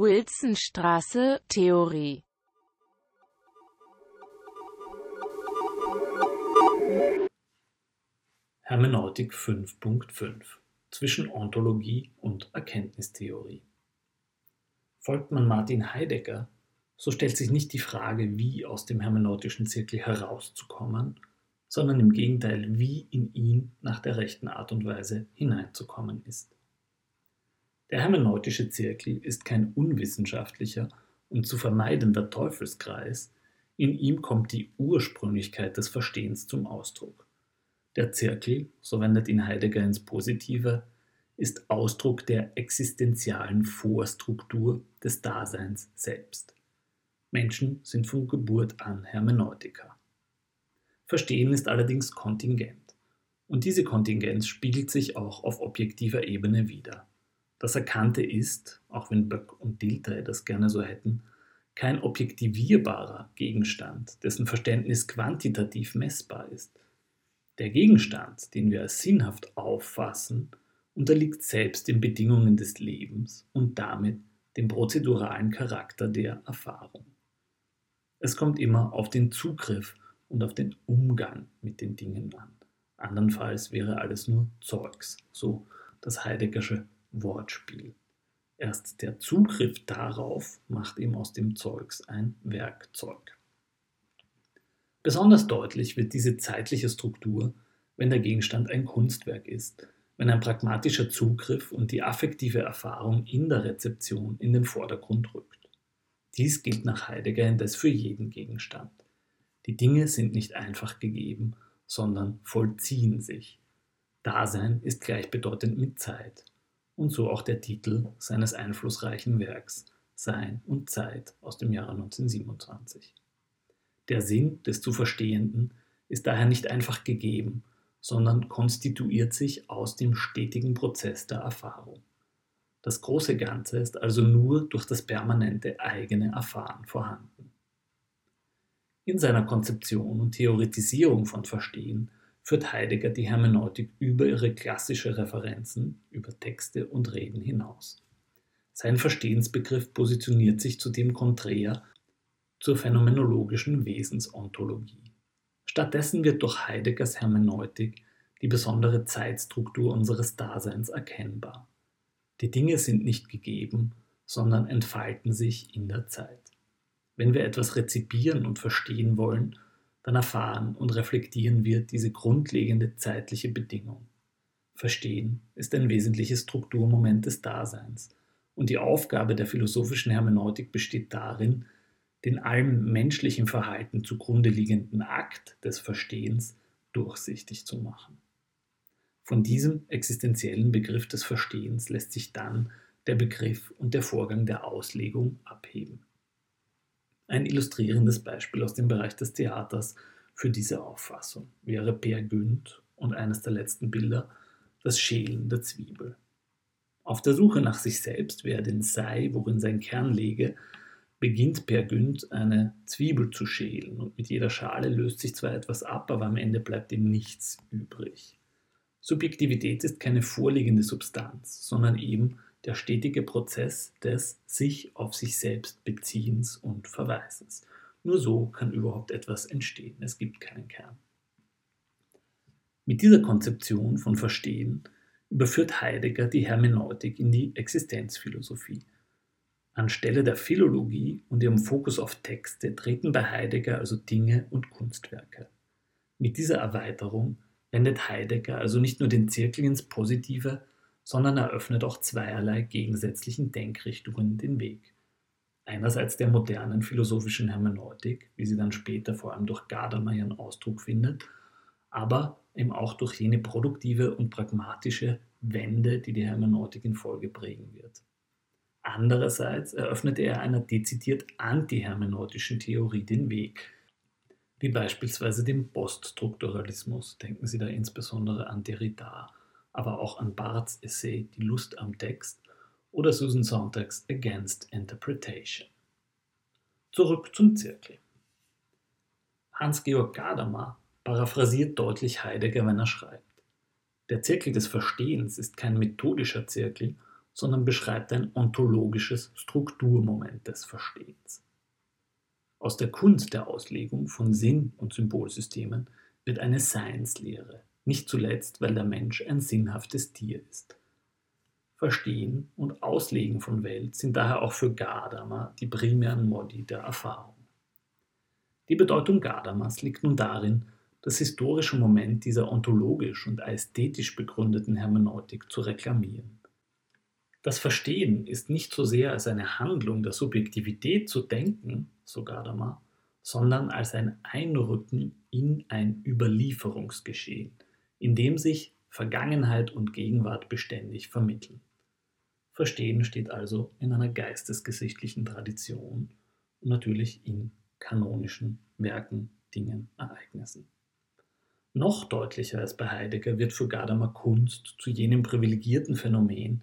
Wilsonstraße, Theorie. Hermeneutik 5.5 Zwischen Ontologie und Erkenntnistheorie. Folgt man Martin Heidegger, so stellt sich nicht die Frage, wie aus dem hermeneutischen Zirkel herauszukommen, sondern im Gegenteil, wie in ihn nach der rechten Art und Weise hineinzukommen ist. Der hermeneutische Zirkel ist kein unwissenschaftlicher und zu vermeidender Teufelskreis, in ihm kommt die Ursprünglichkeit des Verstehens zum Ausdruck. Der Zirkel, so wendet ihn Heidegger ins Positive, ist Ausdruck der existenzialen Vorstruktur des Daseins selbst. Menschen sind von Geburt an Hermeneutiker. Verstehen ist allerdings kontingent. Und diese Kontingenz spiegelt sich auch auf objektiver Ebene wider. Das Erkannte ist, auch wenn Böck und Dilthey das gerne so hätten, kein objektivierbarer Gegenstand, dessen Verständnis quantitativ messbar ist. Der Gegenstand, den wir als sinnhaft auffassen, unterliegt selbst den Bedingungen des Lebens und damit dem prozeduralen Charakter der Erfahrung. Es kommt immer auf den Zugriff und auf den Umgang mit den Dingen an. Andernfalls wäre alles nur Zeugs, so das Heideggersche Wortspiel. Erst der Zugriff darauf macht ihm aus dem Zeugs ein Werkzeug. Besonders deutlich wird diese zeitliche Struktur, wenn der Gegenstand ein Kunstwerk ist, wenn ein pragmatischer Zugriff und die affektive Erfahrung in der Rezeption in den Vordergrund rückt. Dies gilt nach Heidegger indes für jeden Gegenstand. Die Dinge sind nicht einfach gegeben, sondern vollziehen sich. Dasein ist gleichbedeutend mit Zeit und so auch der Titel seines einflussreichen Werks Sein und Zeit aus dem Jahre 1927. Der Sinn des zu Verstehenden ist daher nicht einfach gegeben, sondern konstituiert sich aus dem stetigen Prozess der Erfahrung. Das große Ganze ist also nur durch das permanente eigene Erfahren vorhanden. In seiner Konzeption und Theoretisierung von Verstehen führt Heidegger die Hermeneutik über ihre klassische Referenzen, über Texte und Reden hinaus. Sein Verstehensbegriff positioniert sich zudem konträr zur phänomenologischen Wesensontologie. Stattdessen wird durch Heideggers Hermeneutik die besondere Zeitstruktur unseres Daseins erkennbar. Die Dinge sind nicht gegeben, sondern entfalten sich in der Zeit. Wenn wir etwas rezipieren und verstehen wollen, dann erfahren und reflektieren wir diese grundlegende zeitliche Bedingung. Verstehen ist ein wesentliches Strukturmoment des Daseins, und die Aufgabe der philosophischen Hermeneutik besteht darin, den allem menschlichen Verhalten zugrunde liegenden Akt des Verstehens durchsichtig zu machen. Von diesem existenziellen Begriff des Verstehens lässt sich dann der Begriff und der Vorgang der Auslegung abheben. Ein illustrierendes Beispiel aus dem Bereich des Theaters für diese Auffassung wäre Per Günd und eines der letzten Bilder, das Schälen der Zwiebel. Auf der Suche nach sich selbst, wer denn sei, worin sein Kern lege, beginnt Per Günd eine Zwiebel zu schälen und mit jeder Schale löst sich zwar etwas ab, aber am Ende bleibt ihm nichts übrig. Subjektivität ist keine vorliegende Substanz, sondern eben der stetige Prozess des sich auf sich selbst Beziehens und Verweisens. Nur so kann überhaupt etwas entstehen. Es gibt keinen Kern. Mit dieser Konzeption von Verstehen überführt Heidegger die Hermeneutik in die Existenzphilosophie. Anstelle der Philologie und ihrem Fokus auf Texte treten bei Heidegger also Dinge und Kunstwerke. Mit dieser Erweiterung wendet Heidegger also nicht nur den Zirkel ins Positive, sondern eröffnet auch zweierlei gegensätzlichen Denkrichtungen den Weg. Einerseits der modernen philosophischen Hermeneutik, wie sie dann später vor allem durch Gadamer ihren Ausdruck findet, aber eben auch durch jene produktive und pragmatische Wende, die die Hermeneutik in Folge prägen wird. Andererseits eröffnete er einer dezidiert antihermeneutischen Theorie den Weg, wie beispielsweise dem Poststrukturalismus. Denken Sie da insbesondere an Derrida, aber auch an Barths Essay Die Lust am Text oder Susan Sontags Against Interpretation. Zurück zum Zirkel. Hans-Georg Gadamer paraphrasiert deutlich Heidegger, wenn er schreibt. Der Zirkel des Verstehens ist kein methodischer Zirkel, sondern beschreibt ein ontologisches Strukturmoment des Verstehens. Aus der Kunst der Auslegung von Sinn- und Symbolsystemen wird eine Seinslehre, nicht zuletzt, weil der Mensch ein sinnhaftes Tier ist. Verstehen und Auslegen von Welt sind daher auch für Gadamer die primären Modi der Erfahrung. Die Bedeutung Gadamers liegt nun darin, das historische Moment dieser ontologisch und ästhetisch begründeten Hermeneutik zu reklamieren. Das Verstehen ist nicht so sehr als eine Handlung der Subjektivität zu denken, so Gadamer, sondern als ein Einrücken in ein Überlieferungsgeschehen, in dem sich Vergangenheit und Gegenwart beständig vermitteln. Verstehen steht also in einer geistesgeschichtlichen Tradition und natürlich in kanonischen Werken, Dingen, Ereignissen. Noch deutlicher als bei Heidegger wird für Gadamer Kunst zu jenem privilegierten Phänomen,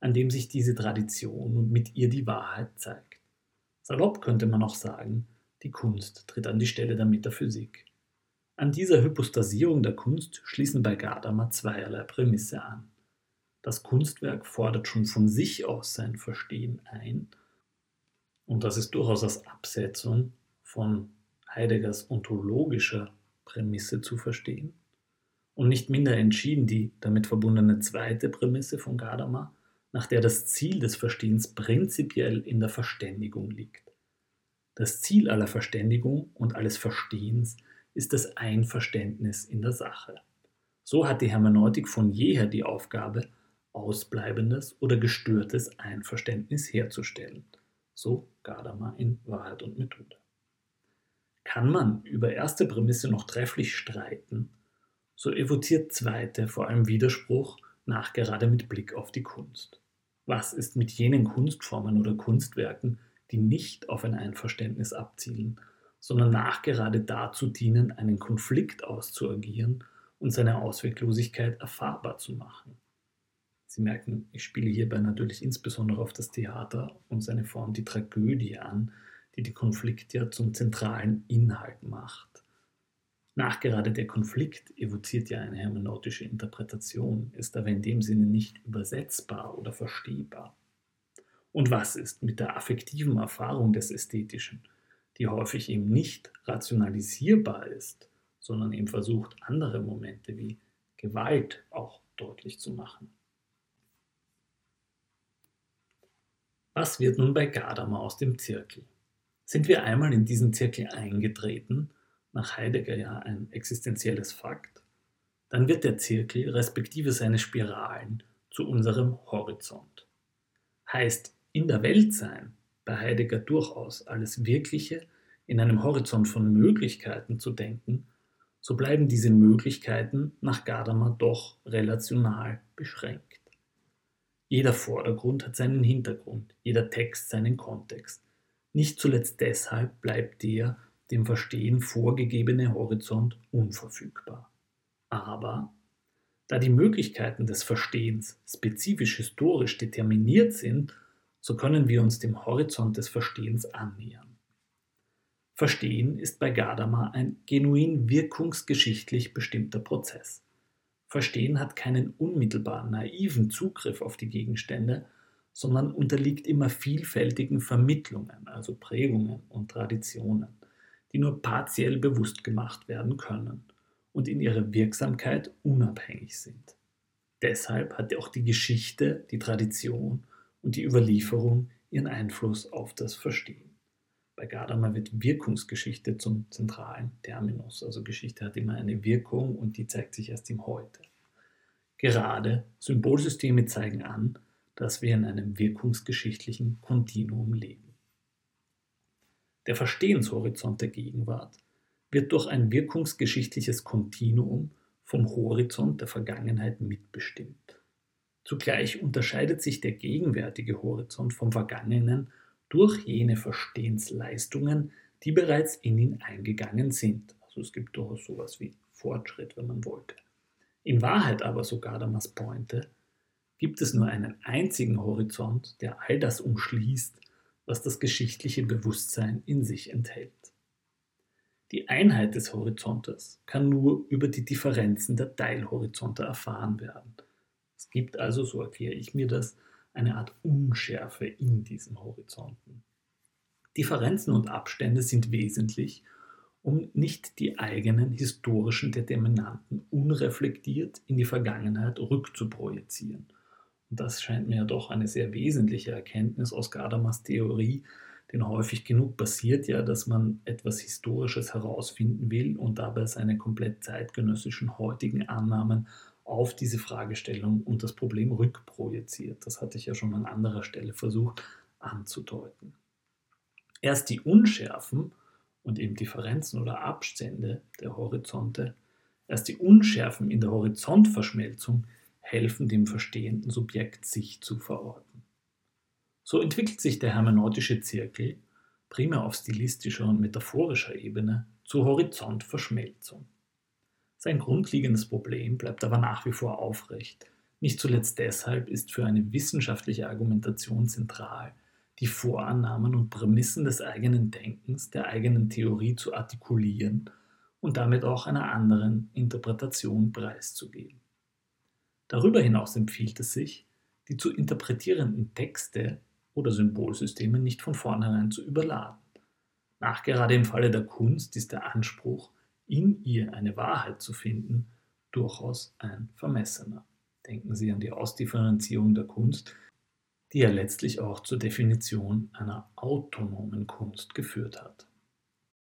an dem sich diese Tradition und mit ihr die Wahrheit zeigt. Salopp könnte man auch sagen, die Kunst tritt an die Stelle der Metaphysik. An dieser Hypostasierung der Kunst schließen bei Gadamer zweierlei Prämisse an. Das Kunstwerk fordert schon von sich aus sein Verstehen ein, und das ist durchaus als Absetzung von Heideggers ontologischer Prämisse zu verstehen. Und nicht minder entschieden die damit verbundene zweite Prämisse von Gadamer, nach der das Ziel des Verstehens prinzipiell in der Verständigung liegt. Das Ziel aller Verständigung und alles Verstehens ist das Einverständnis in der Sache. So hat die Hermeneutik von jeher die Aufgabe, ausbleibendes oder gestörtes Einverständnis herzustellen. So Gadamer in Wahrheit und Methode. Kann man über erste Prämisse noch trefflich streiten, so evoziert zweite vor allem Widerspruch, nachgerade mit Blick auf die Kunst. Was ist mit jenen Kunstformen oder Kunstwerken, die nicht auf ein Einverständnis abzielen, sondern nachgerade dazu dienen, einen Konflikt auszuagieren und seine Ausweglosigkeit erfahrbar zu machen? Sie merken, ich spiele hierbei natürlich insbesondere auf das Theater und seine Form die Tragödie an, die die Konflikt ja zum zentralen Inhalt macht. Nachgerade der Konflikt evoziert ja eine hermeneutische Interpretation, ist aber in dem Sinne nicht übersetzbar oder verstehbar. Und was ist mit der affektiven Erfahrung des Ästhetischen, die häufig eben nicht rationalisierbar ist, sondern eben versucht, andere Momente wie Gewalt auch deutlich zu machen? Was wird nun bei Gadamer aus dem Zirkel? Sind wir einmal in diesen Zirkel eingetreten, nach Heidegger ja ein existenzielles Fakt, dann wird der Zirkel respektive seine Spiralen zu unserem Horizont. Heißt in der Welt sein bei Heidegger durchaus alles Wirkliche in einem Horizont von Möglichkeiten zu denken, so bleiben diese Möglichkeiten nach Gadamer doch relational beschränkt. Jeder Vordergrund hat seinen Hintergrund, jeder Text seinen Kontext. Nicht zuletzt deshalb bleibt der dem Verstehen vorgegebene Horizont unverfügbar. Aber da die Möglichkeiten des Verstehens spezifisch historisch determiniert sind, so können wir uns dem Horizont des Verstehens annähern. Verstehen ist bei Gadamer ein genuin wirkungsgeschichtlich bestimmter Prozess. Verstehen hat keinen unmittelbaren, naiven Zugriff auf die Gegenstände, sondern unterliegt immer vielfältigen Vermittlungen, also Prägungen und Traditionen, die nur partiell bewusst gemacht werden können und in ihrer Wirksamkeit unabhängig sind. Deshalb hat auch die Geschichte, die Tradition und die Überlieferung ihren Einfluss auf das Verstehen. Bei Gadamer wird Wirkungsgeschichte zum zentralen Terminus, also Geschichte hat immer eine Wirkung und die zeigt sich erst im Heute. Gerade Symbolsysteme zeigen an, dass wir in einem wirkungsgeschichtlichen Kontinuum leben. Der Verstehenshorizont der Gegenwart wird durch ein wirkungsgeschichtliches Kontinuum vom Horizont der Vergangenheit mitbestimmt. Zugleich unterscheidet sich der gegenwärtige Horizont vom vergangenen durch jene Verstehensleistungen, die bereits in ihn eingegangen sind. Also es gibt durchaus sowas wie Fortschritt, wenn man wollte. In Wahrheit aber, sogar Damas Pointe, gibt es nur einen einzigen Horizont, der all das umschließt, was das geschichtliche Bewusstsein in sich enthält. Die Einheit des Horizontes kann nur über die Differenzen der Teilhorizonte erfahren werden. Es gibt also, so erkläre ich mir das, eine Art Unschärfe in diesen Horizonten. Differenzen und Abstände sind wesentlich, um nicht die eigenen historischen Determinanten unreflektiert in die Vergangenheit rückzuprojizieren. Und das scheint mir ja doch eine sehr wesentliche Erkenntnis aus Gadamas Theorie, denn häufig genug passiert ja, dass man etwas Historisches herausfinden will und dabei seine komplett zeitgenössischen heutigen Annahmen auf diese Fragestellung und das Problem rückprojiziert. Das hatte ich ja schon an anderer Stelle versucht anzudeuten. Erst die Unschärfen und eben Differenzen oder Abstände der Horizonte, erst die Unschärfen in der Horizontverschmelzung helfen dem verstehenden Subjekt, sich zu verorten. So entwickelt sich der hermeneutische Zirkel, primär auf stilistischer und metaphorischer Ebene, zur Horizontverschmelzung. Sein grundlegendes Problem bleibt aber nach wie vor aufrecht. Nicht zuletzt deshalb ist für eine wissenschaftliche Argumentation zentral, die Vorannahmen und Prämissen des eigenen Denkens, der eigenen Theorie zu artikulieren und damit auch einer anderen Interpretation preiszugeben. Darüber hinaus empfiehlt es sich, die zu interpretierenden Texte oder Symbolsysteme nicht von vornherein zu überladen. Nachgerade im Falle der Kunst ist der Anspruch, in ihr eine Wahrheit zu finden, durchaus ein vermessener. Denken Sie an die Ausdifferenzierung der Kunst, die ja letztlich auch zur Definition einer autonomen Kunst geführt hat.